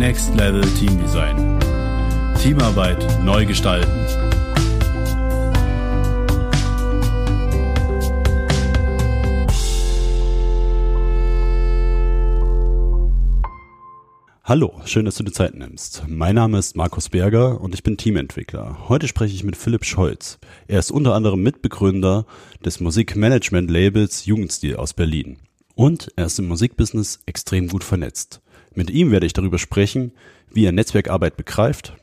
Next Level Team Design. Teamarbeit neu gestalten. Hallo, schön, dass du dir Zeit nimmst. Mein Name ist Markus Berger und ich bin Teamentwickler. Heute spreche ich mit Philipp Scholz. Er ist unter anderem Mitbegründer des Musikmanagement-Labels Jugendstil aus Berlin. Und er ist im Musikbusiness extrem gut vernetzt. Mit ihm werde ich darüber sprechen, wie er Netzwerkarbeit begreift,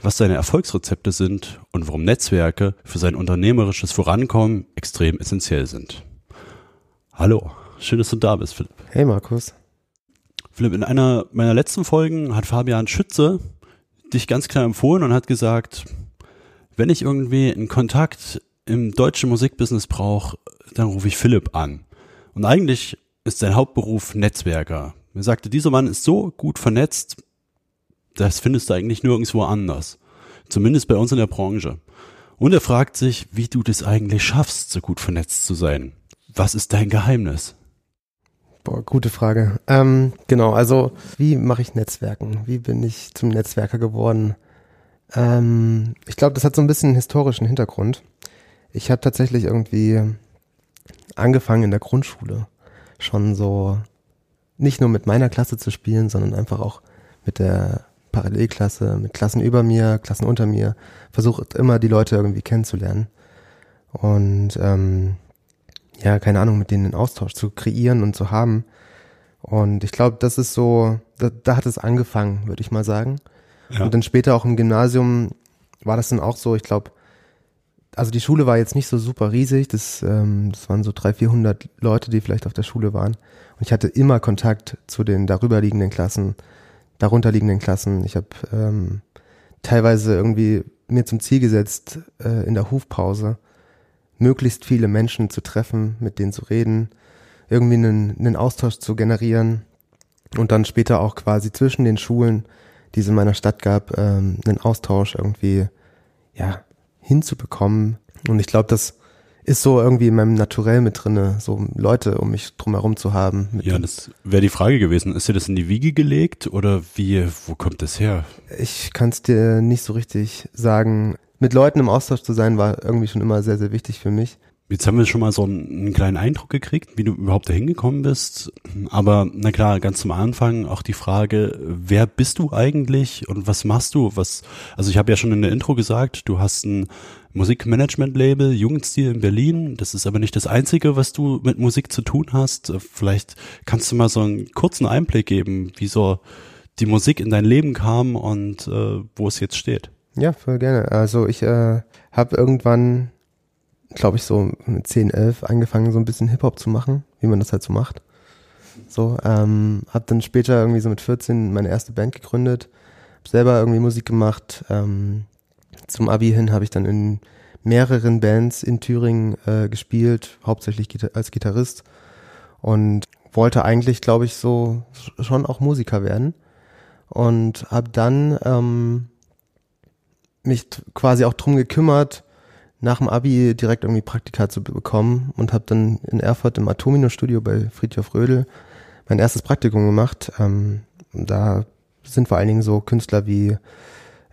was seine Erfolgsrezepte sind und warum Netzwerke für sein unternehmerisches Vorankommen extrem essentiell sind. Hallo, schön, dass du da bist, Philipp. Hey Markus. Philipp, in einer meiner letzten Folgen hat Fabian Schütze dich ganz klar empfohlen und hat gesagt, wenn ich irgendwie einen Kontakt im deutschen Musikbusiness brauche, dann rufe ich Philipp an. Und eigentlich ist sein Hauptberuf Netzwerker. Er sagte, dieser Mann ist so gut vernetzt, das findest du eigentlich nirgendwo anders. Zumindest bei uns in der Branche. Und er fragt sich, wie du das eigentlich schaffst, so gut vernetzt zu sein. Was ist dein Geheimnis? Boah, gute Frage. Ähm, genau, also wie mache ich Netzwerken? Wie bin ich zum Netzwerker geworden? Ähm, ich glaube, das hat so ein bisschen einen historischen Hintergrund. Ich habe tatsächlich irgendwie angefangen in der Grundschule schon so nicht nur mit meiner Klasse zu spielen, sondern einfach auch mit der Parallelklasse, mit Klassen über mir, Klassen unter mir, versucht immer die Leute irgendwie kennenzulernen. Und ähm, ja, keine Ahnung, mit denen einen Austausch zu kreieren und zu haben. Und ich glaube, das ist so, da, da hat es angefangen, würde ich mal sagen. Ja. Und dann später auch im Gymnasium war das dann auch so, ich glaube, also die Schule war jetzt nicht so super riesig, das, ähm, das waren so 300, 400 Leute, die vielleicht auf der Schule waren. Und ich hatte immer Kontakt zu den darüber liegenden Klassen, darunter liegenden Klassen. Ich habe ähm, teilweise irgendwie mir zum Ziel gesetzt, äh, in der Hufpause möglichst viele Menschen zu treffen, mit denen zu reden, irgendwie einen, einen Austausch zu generieren und dann später auch quasi zwischen den Schulen, die es in meiner Stadt gab, ähm, einen Austausch irgendwie ja hinzubekommen. Und ich glaube, das ist so irgendwie in meinem Naturell mit drinne, so Leute um mich drumherum zu haben. ja, das wäre die Frage gewesen. Ist dir das in die Wiege gelegt oder wie, wo kommt das her? Ich kann es dir nicht so richtig sagen. Mit Leuten im Austausch zu sein, war irgendwie schon immer sehr, sehr wichtig für mich. Jetzt haben wir schon mal so einen, einen kleinen Eindruck gekriegt, wie du überhaupt dahin gekommen bist. Aber na klar, ganz zum Anfang auch die Frage, wer bist du eigentlich und was machst du? Was, also ich habe ja schon in der Intro gesagt, du hast ein Musikmanagement-Label, Jugendstil in Berlin. Das ist aber nicht das Einzige, was du mit Musik zu tun hast. Vielleicht kannst du mal so einen kurzen Einblick geben, wie so die Musik in dein Leben kam und äh, wo es jetzt steht. Ja, voll gerne. Also ich äh, habe irgendwann glaube ich, so mit 10, 11 angefangen, so ein bisschen Hip-Hop zu machen, wie man das halt so macht. So, ähm, hab dann später irgendwie so mit 14 meine erste Band gegründet, hab selber irgendwie Musik gemacht. Ähm, zum Abi hin habe ich dann in mehreren Bands in Thüringen äh, gespielt, hauptsächlich als Gitarrist und wollte eigentlich, glaube ich, so schon auch Musiker werden und habe dann ähm, mich quasi auch drum gekümmert, nach dem Abi direkt irgendwie Praktika zu bekommen und habe dann in Erfurt im Atomino-Studio bei Friedhof Rödel mein erstes Praktikum gemacht. Ähm, da sind vor allen Dingen so Künstler wie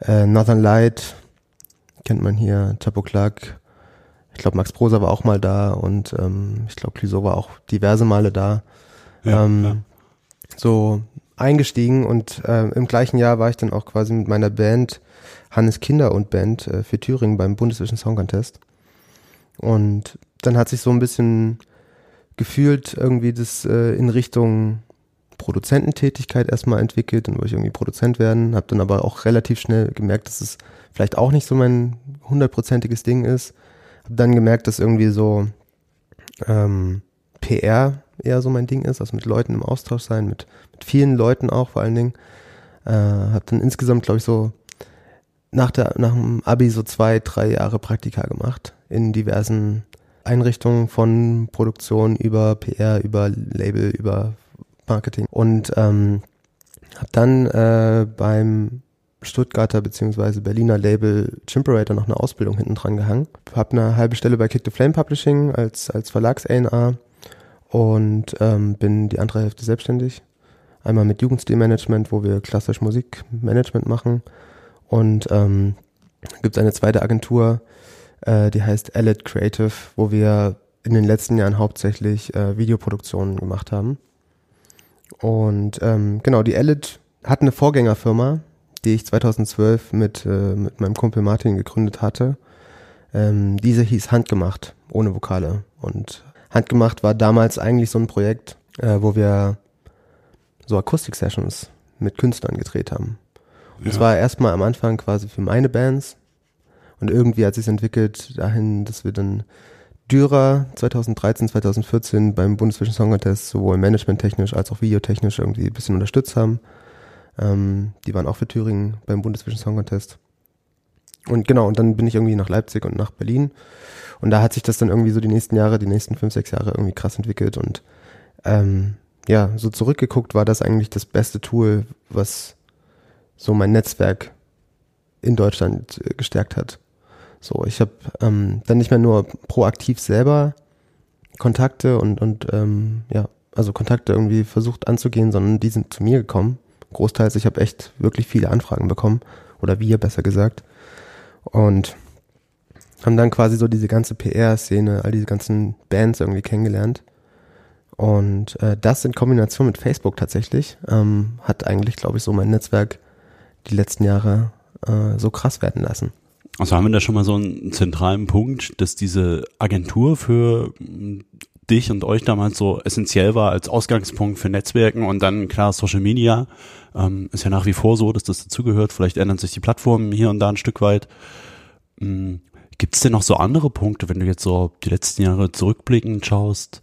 äh, Northern Light, kennt man hier, Chapo Clark, ich glaube Max Prosa war auch mal da und ähm, ich glaube Clouseau war auch diverse Male da. Ja, ähm, ja. So eingestiegen und äh, im gleichen Jahr war ich dann auch quasi mit meiner Band Hannes Kinder und Band äh, für Thüringen beim Bundeswischen Song Contest. Und dann hat sich so ein bisschen gefühlt irgendwie das äh, in Richtung Produzententätigkeit erstmal entwickelt. Dann wollte ich irgendwie Produzent werden, habe dann aber auch relativ schnell gemerkt, dass es vielleicht auch nicht so mein hundertprozentiges Ding ist. Habe dann gemerkt, dass irgendwie so ähm, PR eher so mein Ding ist, also mit Leuten im Austausch sein, mit, mit vielen Leuten auch vor allen Dingen. Äh, habe dann insgesamt, glaube ich, so nach, der, nach dem Abi so zwei, drei Jahre Praktika gemacht in diversen Einrichtungen von Produktion über PR, über Label, über Marketing und ähm, habe dann äh, beim Stuttgarter beziehungsweise Berliner Label Chimperator noch eine Ausbildung hinten dran gehangen. Habe eine halbe Stelle bei Kick the Flame Publishing als, als Verlags-A&R und ähm, bin die andere Hälfte selbstständig Einmal mit Jugendstilmanagement, wo wir klassisch Musikmanagement machen. Und ähm, gibt es eine zweite Agentur, äh, die heißt Allet Creative, wo wir in den letzten Jahren hauptsächlich äh, Videoproduktionen gemacht haben. Und ähm, genau, die Allet hat eine Vorgängerfirma, die ich 2012 mit, äh, mit meinem Kumpel Martin gegründet hatte. Ähm, diese hieß Handgemacht, ohne Vokale. Und Handgemacht war damals eigentlich so ein Projekt, äh, wo wir so Akustik-Sessions mit Künstlern gedreht haben. Und es war erstmal am Anfang quasi für meine Bands. Und irgendwie hat sich entwickelt dahin, dass wir dann Dürer 2013, 2014 beim Bundesvision Song Contest sowohl managementtechnisch als auch videotechnisch irgendwie ein bisschen unterstützt haben. Ähm, die waren auch für Thüringen beim Bundesvision Song Contest. Und genau, und dann bin ich irgendwie nach Leipzig und nach Berlin. Und da hat sich das dann irgendwie so die nächsten Jahre, die nächsten fünf, sechs Jahre irgendwie krass entwickelt. Und ähm, ja, so zurückgeguckt war das eigentlich das beste Tool, was so mein Netzwerk in Deutschland äh, gestärkt hat. So, ich habe ähm, dann nicht mehr nur proaktiv selber Kontakte und, und ähm, ja, also Kontakte irgendwie versucht anzugehen, sondern die sind zu mir gekommen. Großteils, ich habe echt wirklich viele Anfragen bekommen, oder wir besser gesagt. Und haben dann quasi so diese ganze PR-Szene, all diese ganzen Bands irgendwie kennengelernt. Und äh, das in Kombination mit Facebook tatsächlich ähm, hat eigentlich, glaube ich, so mein Netzwerk die letzten Jahre äh, so krass werden lassen. Also haben wir da schon mal so einen zentralen Punkt, dass diese Agentur für hm, dich und euch damals so essentiell war als Ausgangspunkt für Netzwerken und dann klar Social Media ähm, ist ja nach wie vor so, dass das dazugehört. Vielleicht ändern sich die Plattformen hier und da ein Stück weit. Ähm, Gibt es denn noch so andere Punkte, wenn du jetzt so die letzten Jahre zurückblickend schaust,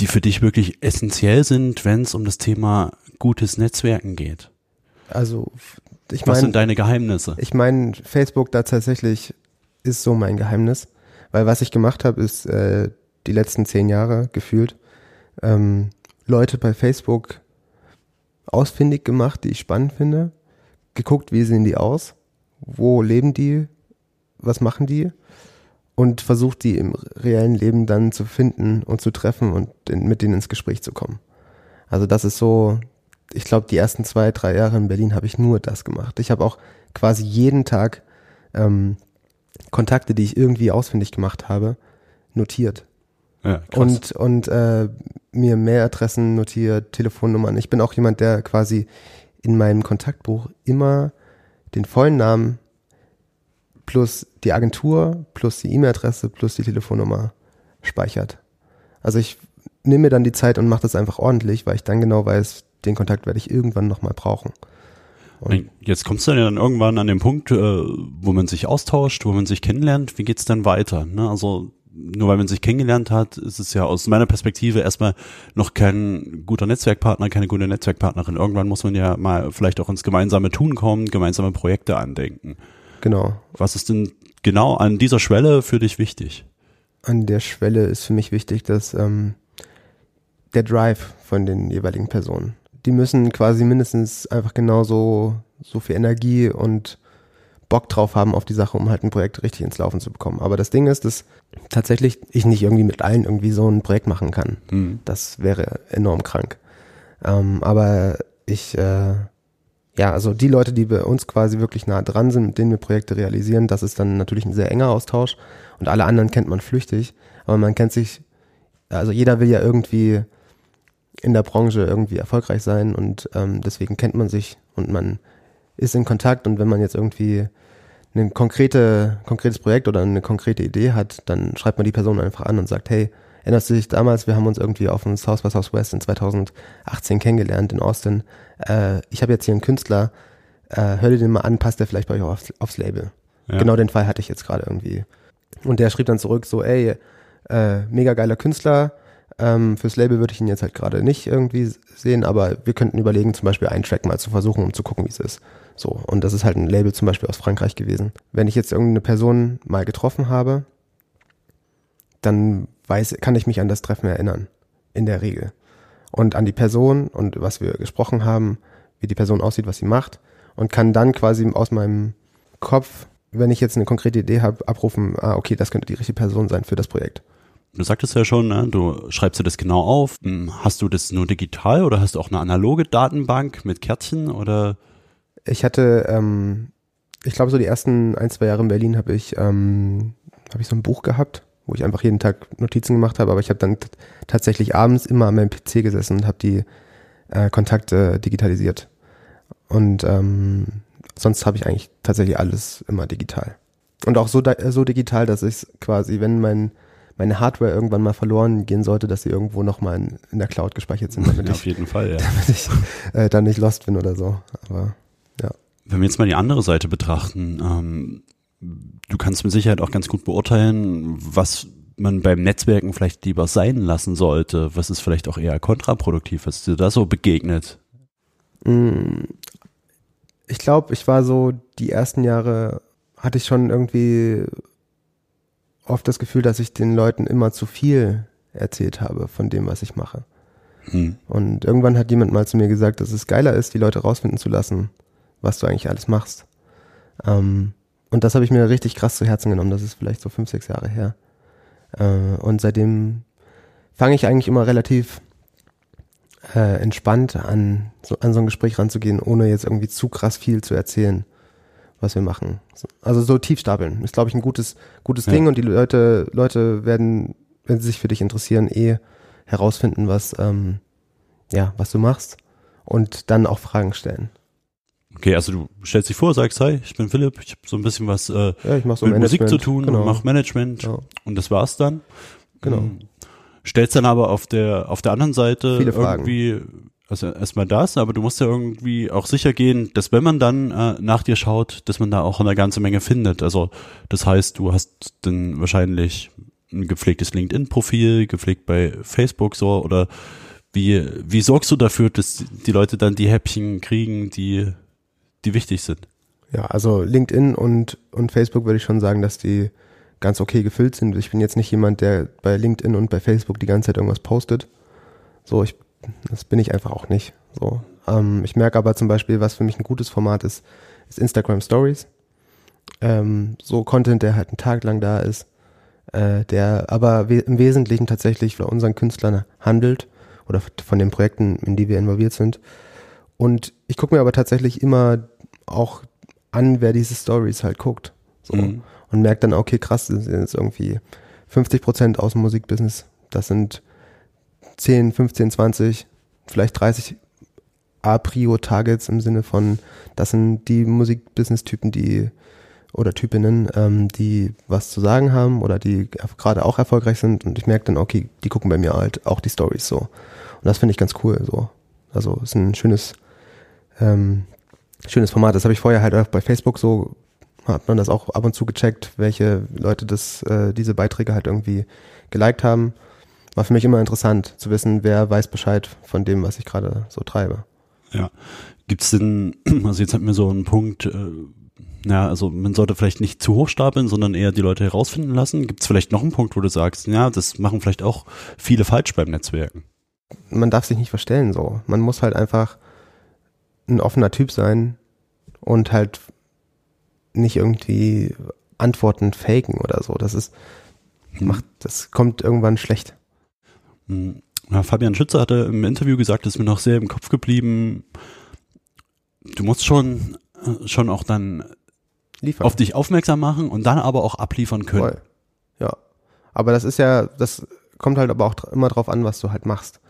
die für dich wirklich essentiell sind, wenn es um das Thema gutes Netzwerken geht? Also ich Was meine, sind deine Geheimnisse? ich meine, Facebook da tatsächlich ist so mein Geheimnis, weil was ich gemacht habe, ist äh, die letzten zehn Jahre gefühlt ähm, Leute bei Facebook ausfindig gemacht, die ich spannend finde, geguckt, wie sehen die aus, wo leben die, was machen die und versucht die im reellen Leben dann zu finden und zu treffen und in, mit denen ins Gespräch zu kommen. Also das ist so, ich glaube, die ersten zwei, drei Jahre in Berlin habe ich nur das gemacht. Ich habe auch quasi jeden Tag ähm, Kontakte, die ich irgendwie ausfindig gemacht habe, notiert. Ja, krass. Und, und äh, mir Mailadressen notiert, Telefonnummern. Ich bin auch jemand, der quasi in meinem Kontaktbuch immer den vollen Namen plus die Agentur, plus die E-Mail-Adresse, plus die Telefonnummer speichert. Also ich nehme mir dann die Zeit und mache das einfach ordentlich, weil ich dann genau weiß, den Kontakt werde ich irgendwann nochmal brauchen. Und Jetzt kommst du ja dann irgendwann an den Punkt, äh, wo man sich austauscht, wo man sich kennenlernt. Wie geht's dann weiter? Ne? Also nur weil man sich kennengelernt hat, ist es ja aus meiner Perspektive erstmal noch kein guter Netzwerkpartner, keine gute Netzwerkpartnerin. Irgendwann muss man ja mal vielleicht auch ins gemeinsame Tun kommen, gemeinsame Projekte andenken. genau, Was ist denn genau an dieser Schwelle für dich wichtig? an der Schwelle ist für mich wichtig, dass ähm, der Drive von den jeweiligen Personen. Die müssen quasi mindestens einfach genauso so viel Energie und Bock drauf haben auf die Sache, um halt ein Projekt richtig ins Laufen zu bekommen. Aber das Ding ist, dass tatsächlich ich nicht irgendwie mit allen irgendwie so ein Projekt machen kann. Hm. Das wäre enorm krank. Ähm, aber ich, äh, ja, also die Leute, die bei uns quasi wirklich nah dran sind, mit denen wir Projekte realisieren, das ist dann natürlich ein sehr enger Austausch. Und alle anderen kennt man flüchtig. Aber man kennt sich, also jeder will ja irgendwie in der Branche irgendwie erfolgreich sein und ähm, deswegen kennt man sich und man ist in Kontakt und wenn man jetzt irgendwie ein konkrete, konkretes Projekt oder eine konkrete Idee hat, dann schreibt man die Person einfach an und sagt, hey, erinnerst du dich damals, wir haben uns irgendwie auf dem South by Southwest in 2018 kennengelernt in Austin. Äh, ich habe jetzt hier einen Künstler, äh, hör dir den mal an, passt der vielleicht bei euch aufs, aufs Label. Ja. Genau den Fall hatte ich jetzt gerade irgendwie. Und der schrieb dann zurück so, ey, äh, mega geiler Künstler, ähm, fürs Label würde ich ihn jetzt halt gerade nicht irgendwie sehen, aber wir könnten überlegen, zum Beispiel einen Track mal zu versuchen, um zu gucken, wie es ist. So, und das ist halt ein Label zum Beispiel aus Frankreich gewesen. Wenn ich jetzt irgendeine Person mal getroffen habe, dann weiß, kann ich mich an das Treffen erinnern. In der Regel. Und an die Person und was wir gesprochen haben, wie die Person aussieht, was sie macht. Und kann dann quasi aus meinem Kopf, wenn ich jetzt eine konkrete Idee habe, abrufen, ah, okay, das könnte die richtige Person sein für das Projekt. Du sagtest ja schon, ne? du schreibst dir das genau auf. Hm, hast du das nur digital oder hast du auch eine analoge Datenbank mit Kärtchen oder? Ich hatte, ähm, ich glaube, so die ersten ein, zwei Jahre in Berlin habe ich, ähm, habe ich so ein Buch gehabt, wo ich einfach jeden Tag Notizen gemacht habe, aber ich habe dann tatsächlich abends immer an meinem PC gesessen und habe die äh, Kontakte digitalisiert. Und ähm, sonst habe ich eigentlich tatsächlich alles immer digital. Und auch so, so digital, dass ich quasi, wenn mein meine Hardware irgendwann mal verloren gehen sollte, dass sie irgendwo nochmal in, in der Cloud gespeichert sind. Damit ja, auf jeden Fall, ja. Damit ich äh, dann nicht lost bin oder so. Aber ja. Wenn wir jetzt mal die andere Seite betrachten, ähm, du kannst mit Sicherheit auch ganz gut beurteilen, was man beim Netzwerken vielleicht lieber sein lassen sollte. Was ist vielleicht auch eher kontraproduktiv? Was dir da so begegnet? Mm, ich glaube, ich war so die ersten Jahre hatte ich schon irgendwie oft das Gefühl, dass ich den Leuten immer zu viel erzählt habe von dem, was ich mache. Hm. Und irgendwann hat jemand mal zu mir gesagt, dass es geiler ist, die Leute rausfinden zu lassen, was du eigentlich alles machst. Ähm, und das habe ich mir richtig krass zu Herzen genommen. Das ist vielleicht so fünf, sechs Jahre her. Äh, und seitdem fange ich eigentlich immer relativ äh, entspannt an so, an so ein Gespräch ranzugehen, ohne jetzt irgendwie zu krass viel zu erzählen was wir machen. Also so tief stapeln ist, glaube ich, ein gutes, gutes ja. Ding und die Leute, Leute werden, wenn sie sich für dich interessieren, eh herausfinden, was, ähm, ja, was du machst und dann auch Fragen stellen. Okay, also du stellst dich vor, sagst, hi, ich bin Philipp, ich habe so ein bisschen was äh, ja, so mit Musik zu tun genau. und mach Management ja. und das war's dann. Genau. Hm. Stellst dann aber auf der auf der anderen Seite irgendwie also erstmal das, aber du musst ja irgendwie auch sicher gehen, dass wenn man dann äh, nach dir schaut, dass man da auch eine ganze Menge findet. Also das heißt, du hast dann wahrscheinlich ein gepflegtes LinkedIn-Profil, gepflegt bei Facebook so oder wie, wie sorgst du dafür, dass die Leute dann die Häppchen kriegen, die, die wichtig sind? Ja, also LinkedIn und, und Facebook würde ich schon sagen, dass die ganz okay gefüllt sind. Ich bin jetzt nicht jemand, der bei LinkedIn und bei Facebook die ganze Zeit irgendwas postet. So, ich das bin ich einfach auch nicht. So. Ähm, ich merke aber zum Beispiel, was für mich ein gutes Format ist, ist Instagram Stories. Ähm, so Content, der halt einen Tag lang da ist, äh, der aber we im Wesentlichen tatsächlich von unseren Künstlern handelt oder von den Projekten, in die wir involviert sind. Und ich gucke mir aber tatsächlich immer auch an, wer diese Stories halt guckt. So. Mhm. Und merke dann, okay, krass, das sind jetzt irgendwie 50 Prozent aus dem Musikbusiness. Das sind 10, 15, 20, vielleicht 30 A-Prio-Targets im Sinne von, das sind die Musikbusiness-Typen, die oder Typinnen, ähm, die was zu sagen haben oder die gerade auch erfolgreich sind und ich merke dann, okay, die gucken bei mir halt auch die Stories so. Und das finde ich ganz cool so. Also ist ein schönes, ähm, schönes Format. Das habe ich vorher halt auch bei Facebook so, hat man das auch ab und zu gecheckt, welche Leute das, äh, diese Beiträge halt irgendwie geliked haben war für mich immer interessant zu wissen, wer weiß Bescheid von dem, was ich gerade so treibe. Ja. Gibt's denn, also jetzt hatten wir so einen Punkt, äh, ja, also man sollte vielleicht nicht zu hoch stapeln, sondern eher die Leute herausfinden lassen. Gibt's vielleicht noch einen Punkt, wo du sagst, ja, das machen vielleicht auch viele falsch beim Netzwerken? Man darf sich nicht verstellen so. Man muss halt einfach ein offener Typ sein und halt nicht irgendwie Antworten faken oder so. Das ist, hm. macht, das kommt irgendwann schlecht. Hm. Fabian Schütze hatte im Interview gesagt, ist mir noch sehr im Kopf geblieben. Du musst schon, äh, schon auch dann Liefern. auf dich aufmerksam machen und dann aber auch abliefern können. Voll. Ja. Aber das ist ja, das kommt halt aber auch immer drauf an, was du halt machst.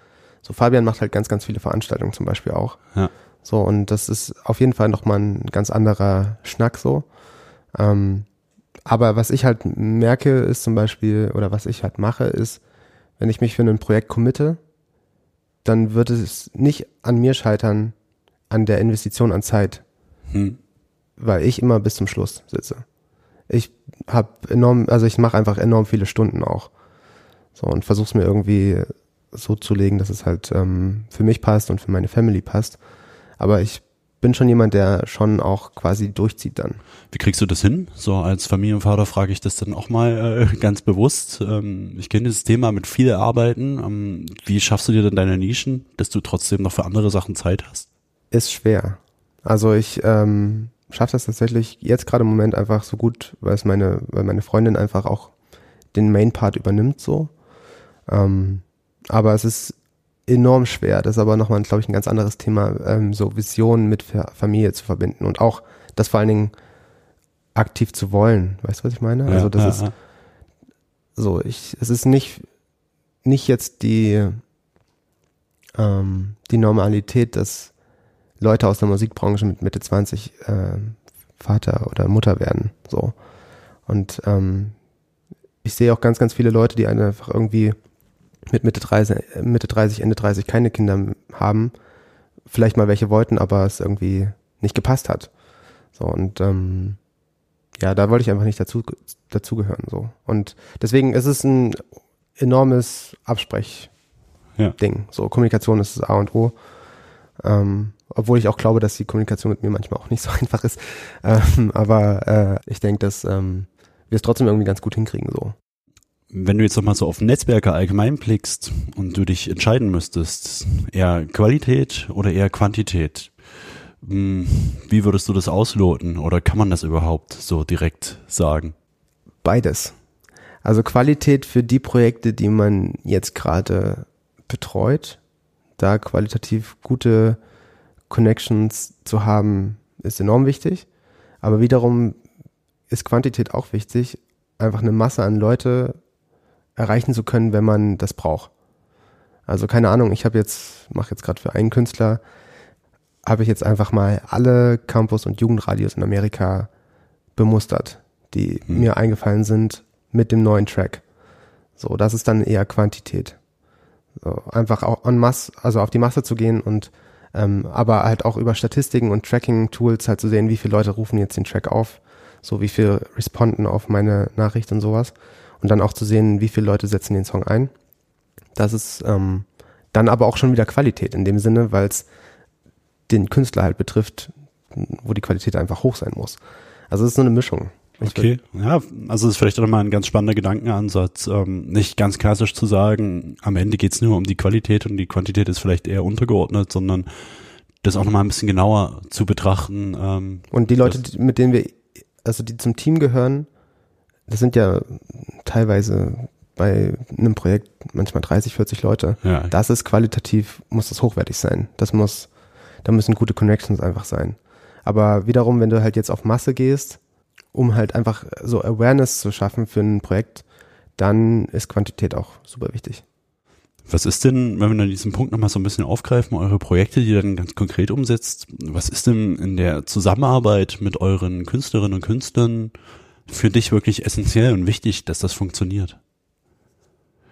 So, Fabian macht halt ganz, ganz viele Veranstaltungen zum Beispiel auch. Ja. So, und das ist auf jeden Fall nochmal ein ganz anderer Schnack so. Ähm, aber was ich halt merke, ist zum Beispiel, oder was ich halt mache, ist, wenn ich mich für ein Projekt committe, dann wird es nicht an mir scheitern, an der Investition an Zeit, hm. weil ich immer bis zum Schluss sitze. Ich habe enorm, also ich mache einfach enorm viele Stunden auch. So und versuche es mir irgendwie so zu legen, dass es halt ähm, für mich passt und für meine Family passt. Aber ich bin schon jemand, der schon auch quasi durchzieht dann. Wie kriegst du das hin? So als Familienvater frage ich das dann auch mal äh, ganz bewusst. Ähm, ich kenne dieses Thema mit viel Arbeiten. Ähm, wie schaffst du dir denn deine Nischen, dass du trotzdem noch für andere Sachen Zeit hast? Ist schwer. Also ich ähm, schaffe das tatsächlich jetzt gerade im Moment einfach so gut, weil es meine, weil meine Freundin einfach auch den Main Part übernimmt so. Ähm, aber es ist enorm schwer. Das ist aber nochmal, glaube ich, ein ganz anderes Thema, ähm, so Visionen mit Familie zu verbinden und auch das vor allen Dingen aktiv zu wollen. Weißt du, was ich meine? Ja, also das ja, ist ja. so, ich, es ist nicht, nicht jetzt die, ähm, die Normalität, dass Leute aus der Musikbranche mit Mitte 20 ähm, Vater oder Mutter werden. So. Und ähm, ich sehe auch ganz, ganz viele Leute, die einfach irgendwie mit Mitte 30, äh, Mitte 30, Ende 30 keine Kinder haben. Vielleicht mal welche wollten, aber es irgendwie nicht gepasst hat. So, und ähm, ja, da wollte ich einfach nicht dazu, dazugehören. So. Und deswegen ist es ein enormes Absprech. Ja. Ding. So, Kommunikation ist das A und O. Ähm, obwohl ich auch glaube, dass die Kommunikation mit mir manchmal auch nicht so einfach ist. Ähm, aber äh, ich denke, dass ähm, wir es trotzdem irgendwie ganz gut hinkriegen. So. Wenn du jetzt nochmal so auf Netzwerke allgemein blickst und du dich entscheiden müsstest, eher Qualität oder eher Quantität, hm, wie würdest du das ausloten oder kann man das überhaupt so direkt sagen? Beides. Also Qualität für die Projekte, die man jetzt gerade betreut, da qualitativ gute Connections zu haben, ist enorm wichtig. Aber wiederum ist Quantität auch wichtig, einfach eine Masse an Leute erreichen zu können, wenn man das braucht. Also keine Ahnung, ich habe jetzt, mache jetzt gerade für einen Künstler, habe ich jetzt einfach mal alle Campus- und Jugendradios in Amerika bemustert, die Hm. mir eingefallen sind mit dem neuen Track. So, das ist dann eher Quantität. So, einfach auch en masse, also auf die Masse zu gehen und ähm, aber halt auch über Statistiken und Tracking-Tools halt zu sehen, wie viele Leute rufen jetzt den Track auf, so wie viel responden auf meine Nachricht und sowas. Und dann auch zu sehen, wie viele Leute setzen den Song ein. Das ist ähm, dann aber auch schon wieder Qualität in dem Sinne, weil es den Künstler halt betrifft, wo die Qualität einfach hoch sein muss. Also es ist so eine Mischung. Ich Okay, ja, also das ist vielleicht auch nochmal ein ganz spannender Gedankenansatz, ähm, nicht ganz klassisch zu sagen, am Ende geht's nur um die Qualität und die Quantität ist vielleicht eher untergeordnet, sondern das auch nochmal ein bisschen genauer zu betrachten. Ähm, Und die Leute, mit denen wir, also die zum Team gehören, das sind ja teilweise bei einem Projekt manchmal 30, 40 Leute. ja, Das ist qualitativ, muss das hochwertig sein. Das muss, da müssen gute Connections einfach sein. Aber wiederum, wenn du halt jetzt auf Masse gehst, um halt einfach so Awareness zu schaffen für ein Projekt, dann ist Quantität auch super wichtig. Was ist denn, wenn wir dann diesen Punkt nochmal so ein bisschen aufgreifen, eure Projekte, die ihr dann ganz konkret umsetzt, was ist denn in der Zusammenarbeit mit euren Künstlerinnen und Künstlern für dich wirklich essentiell und wichtig, dass das funktioniert?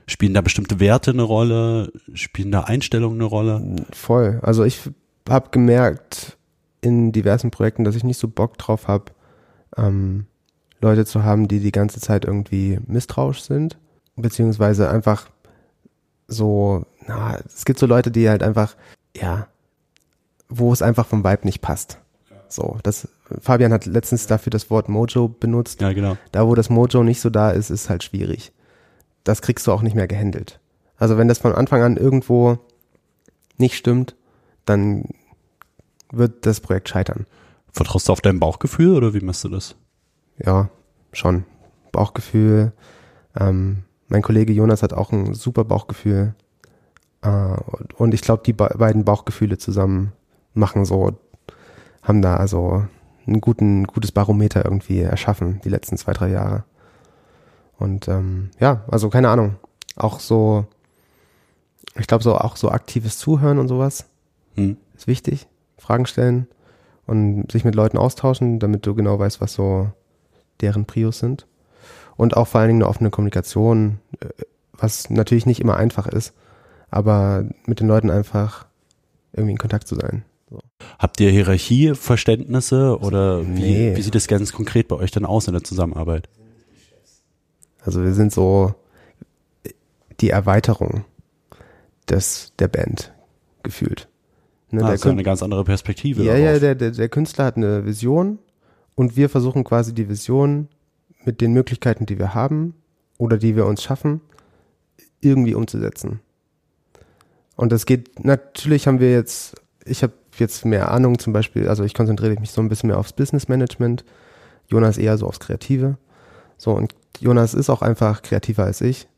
Spielen da bestimmte Werte eine Rolle? Spielen da Einstellungen eine Rolle? Voll. Also ich habe gemerkt in diversen Projekten, dass ich nicht so Bock drauf habe, ähm, Leute zu haben, die die ganze Zeit irgendwie misstrauisch sind, beziehungsweise einfach so, na, es gibt so Leute, die halt einfach, ja, wo es einfach vom Vibe nicht passt. So, das, Fabian hat letztens dafür das Wort Mojo benutzt. Ja, genau. Da, wo das Mojo nicht so da ist, ist halt schwierig. Das kriegst du auch nicht mehr gehandelt. Also wenn das von Anfang an irgendwo nicht stimmt, dann wird das Projekt scheitern. Vertraust du auf dein Bauchgefühl oder wie machst du das? Ja, schon. Bauchgefühl. Ähm, mein Kollege Jonas hat auch ein super Bauchgefühl. Äh, und, und ich glaube, die be beiden Bauchgefühle zusammen machen so, haben da also ein guten, gutes Barometer irgendwie erschaffen, die letzten zwei, drei Jahre. Und ähm, ja, also keine Ahnung. Auch so, ich glaube, so auch so aktives Zuhören und sowas Hm? ist wichtig. Fragen stellen und sich mit Leuten austauschen, damit du genau weißt, was so deren Prios sind. Und auch vor allen Dingen eine offene Kommunikation, äh, was natürlich nicht immer einfach ist, aber mit den Leuten einfach irgendwie in Kontakt zu sein. So. Habt ihr Hierarchieverständnisse oder wie, Nee. wie sieht es ganz konkret bei euch dann aus in der Zusammenarbeit? Also wir sind so die Erweiterung des, der Band gefühlt. Ne, Ah, der das ist ja eine ganz andere Perspektive. Ja, darauf. ja, der, der, der Künstler hat eine Vision und wir versuchen quasi die Vision mit den Möglichkeiten, die wir haben oder die wir uns schaffen, irgendwie umzusetzen. Und das geht, natürlich haben wir jetzt, ich habe jetzt mehr Ahnung zum Beispiel, also ich konzentriere mich so ein bisschen mehr aufs Business Management, Jonas eher so aufs Kreative. So, und Jonas ist auch einfach kreativer als ich.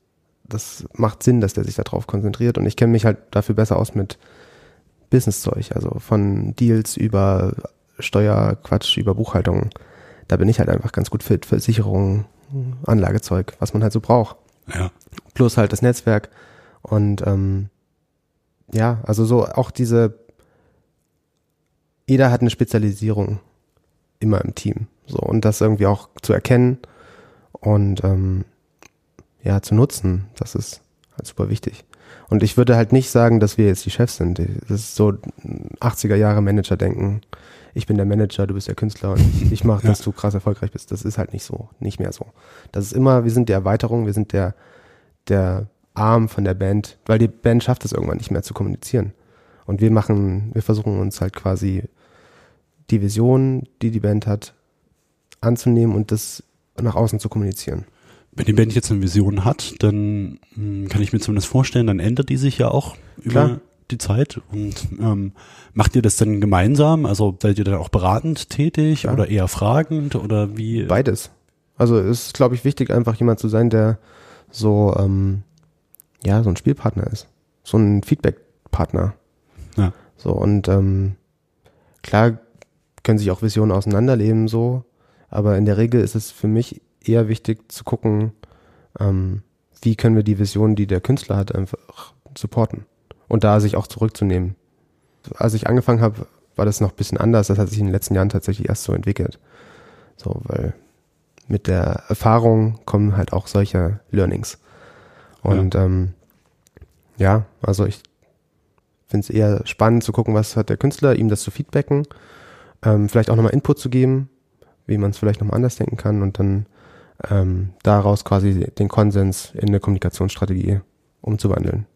das macht Sinn, dass der sich darauf konzentriert. Und ich kenne mich halt dafür besser aus mit Business-Zeug, also von Deals über Steuerquatsch, über Buchhaltung. Da bin ich halt einfach ganz gut fit, Versicherungen, Anlagezeug, was man halt so braucht. Ja. Plus halt das Netzwerk. Und ähm, ja, also so auch diese, jeder hat eine Spezialisierung immer im Team. So, und das irgendwie auch zu erkennen und ähm, ja, zu nutzen, das ist halt super wichtig. Und ich würde halt nicht sagen, dass wir jetzt die Chefs sind. Das ist so 80er Jahre Manager denken. Ich bin der Manager, du bist der Künstler und ich, ich mache, dass du krass erfolgreich bist. Das ist halt nicht so, nicht mehr so. Das ist immer, wir sind die Erweiterung, wir sind der, der Arm von der Band, weil die Band schafft es irgendwann nicht mehr zu kommunizieren. Und wir machen, wir versuchen uns halt quasi die Vision, die die Band hat, anzunehmen und das nach außen zu kommunizieren. Wenn die Band jetzt eine Vision hat, dann mh, kann ich mir zumindest vorstellen, dann ändert die sich ja auch über Klar. die Zeit. Und ähm, macht ihr das dann gemeinsam? Also seid ihr dann auch beratend tätig Ja. oder eher fragend oder wie? Beides. Also es ist, glaube ich, wichtig, einfach jemand zu sein, der so, ähm, ja, so ein Spielpartner ist. So ein Feedback-Partner. Ja. So, und ähm, klar können sich auch Visionen auseinanderleben, so, aber in der Regel ist es für mich eher wichtig zu gucken, ähm, wie können wir die Vision, die der Künstler hat, einfach supporten. Und da sich auch zurückzunehmen. Als ich angefangen habe, war das noch ein bisschen anders. Das hat sich in den letzten Jahren tatsächlich erst so entwickelt. So, weil mit der Erfahrung kommen halt auch solche Learnings. Und ja, ähm, ja also ich finde es eher spannend zu gucken, was hat der Künstler, ihm das zu feedbacken, ähm, vielleicht auch nochmal Input zu geben, wie man es vielleicht nochmal anders denken kann und dann ähm, daraus quasi den Konsens in eine Kommunikationsstrategie umzuwandeln.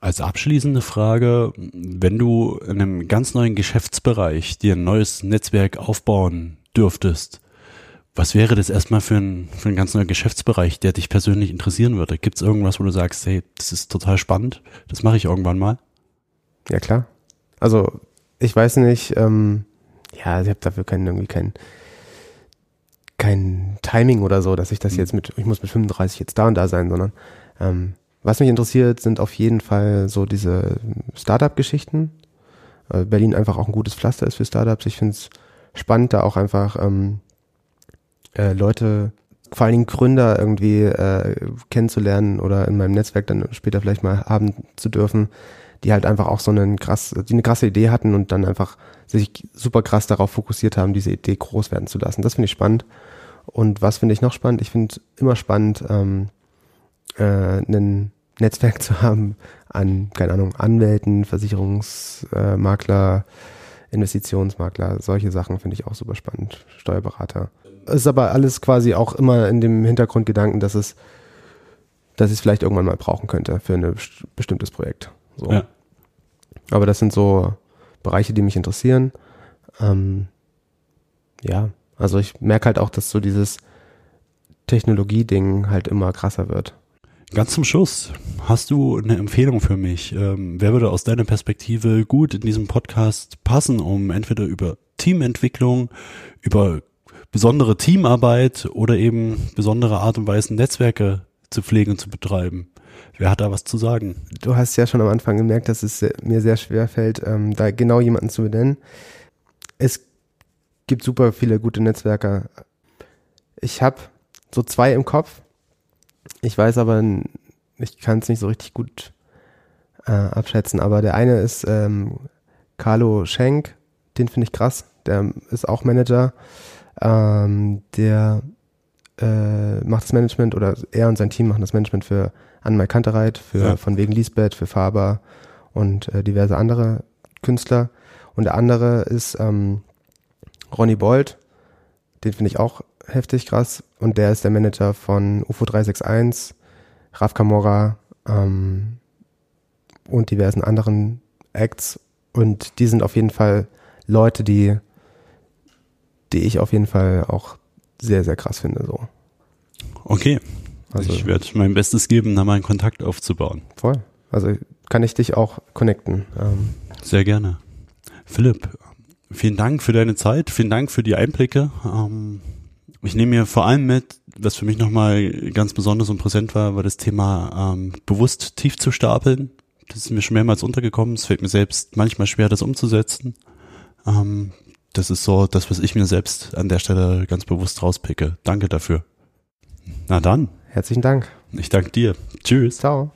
Als abschließende Frage, wenn du in einem ganz neuen Geschäftsbereich dir ein neues Netzwerk aufbauen dürftest, was wäre das erstmal für ein, für ein ganz neuer Geschäftsbereich, der dich persönlich interessieren würde? Gibt es irgendwas, wo du sagst, hey, das ist total spannend, das mache ich irgendwann mal? Ja, klar. Also, ich weiß nicht, ähm, ja, ich habe dafür keinen, irgendwie kein, kein Timing oder so, dass ich das jetzt mit, ich muss mit 35 jetzt da und da sein, sondern ähm, was mich interessiert, sind auf jeden Fall so diese Startup-Geschichten. Äh, Berlin einfach auch ein gutes Pflaster ist für Startups. Ich finde es spannend, da auch einfach ähm, äh, Leute, vor allen Dingen Gründer irgendwie äh, kennenzulernen oder in meinem Netzwerk dann später vielleicht mal haben zu dürfen, die halt einfach auch so einen krass, die eine krasse Idee hatten und dann einfach sich super krass darauf fokussiert haben, diese Idee groß werden zu lassen. Das finde ich spannend. Und was finde ich noch spannend? Ich finde immer spannend, ähm, äh, ein Netzwerk zu haben an, keine Ahnung, Anwälten, Versicherungsmakler, Investitionsmakler, solche Sachen finde ich auch super spannend. Steuerberater. Es ist aber alles quasi auch immer in dem Hintergrundgedanken, dass es, dass ich es vielleicht irgendwann mal brauchen könnte für ein bestimmtes Projekt. So. Ja. Aber das sind so Bereiche, die mich interessieren. Ähm, ja, also ich merke halt auch, dass so dieses Technologie-Ding halt immer krasser wird. Ganz zum Schluss, hast du eine Empfehlung für mich? Ähm, wer würde aus deiner Perspektive gut in diesem Podcast passen, um entweder über Teamentwicklung, über besondere Teamarbeit oder eben besondere Art und Weise Netzwerke zu pflegen und zu betreiben? Wer hat da was zu sagen? Du hast ja schon am Anfang gemerkt, dass es mir sehr schwer fällt, ähm, da genau jemanden zu benennen. Es gibt super viele gute Netzwerker. Ich habe so zwei im Kopf. Ich weiß aber, ich kann es nicht so richtig gut äh, abschätzen. Aber der eine ist ähm, Carlo Schenk. Den finde ich krass. Der ist auch Manager. Ähm, der äh, macht das Management oder er und sein Team machen das Management für Anmai Kantereit, für ja. von wegen Lisbeth, für Faber und äh, diverse andere Künstler. Und der andere ist ähm, Ronny Bold, den finde ich auch heftig krass. Und der ist der Manager von UFO 361, Raf Kamora ähm, und diversen anderen Acts. Und die sind auf jeden Fall Leute, die, die ich auf jeden Fall auch sehr, sehr krass finde. So. Okay. Also, ich werde mein Bestes geben, da mal einen Kontakt aufzubauen. Voll. Also kann ich dich auch connecten. Ähm. Sehr gerne. Philipp, vielen Dank für deine Zeit, vielen Dank für die Einblicke. Ähm, ich nehme mir vor allem mit, was für mich nochmal ganz besonders und präsent war, war das Thema ähm, bewusst tief zu stapeln. Das ist mir schon mehrmals untergekommen. Es fällt mir selbst manchmal schwer, das umzusetzen. Ähm, das ist so das, was ich mir selbst an der Stelle ganz bewusst rauspicke. Danke dafür. Na dann. Herzlichen Dank. Ich danke dir. Tschüss. Ciao.